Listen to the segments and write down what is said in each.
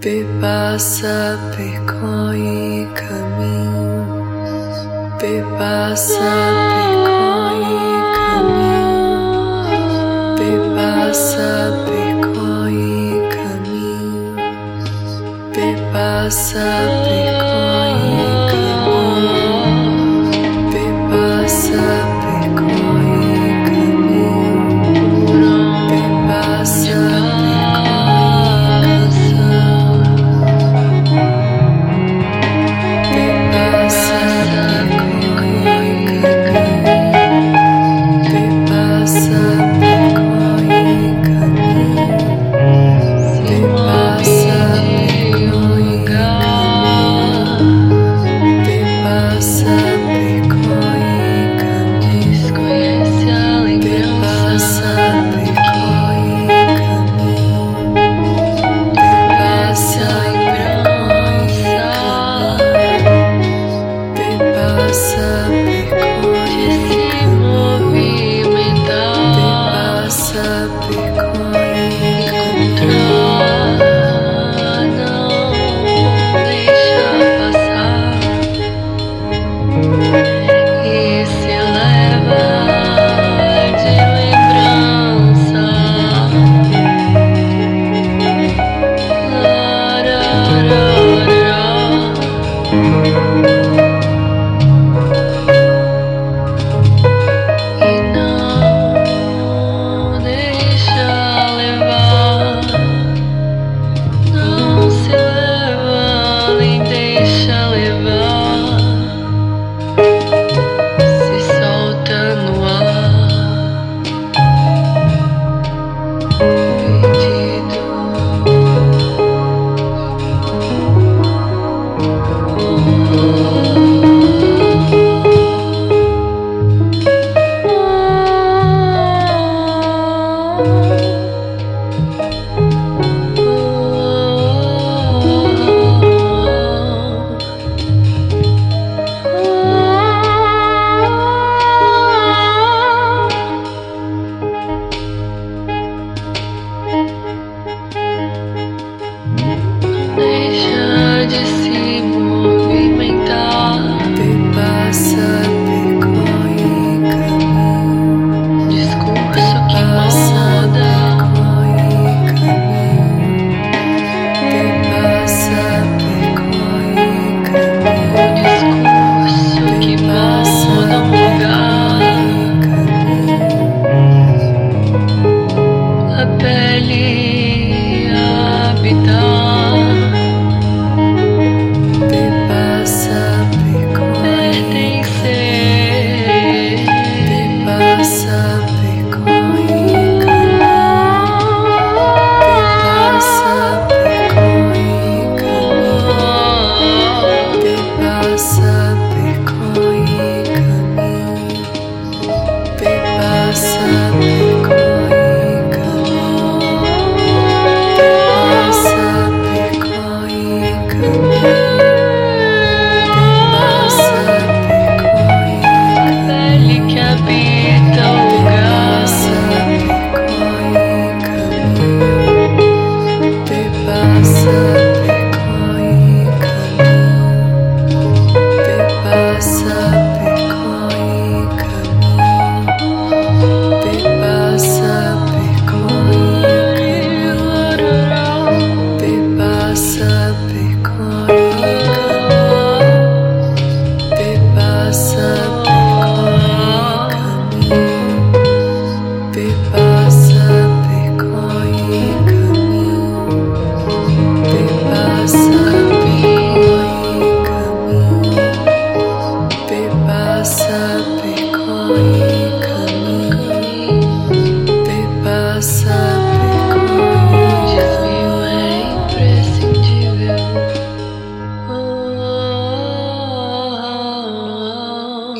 Perpassa percorre caminhos, perpassa percorre caminhos, perpassa percorre caminhos, perpassa percorre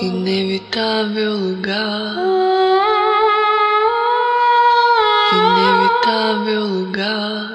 Inevitável lugar. Ah. Inevitável lugar.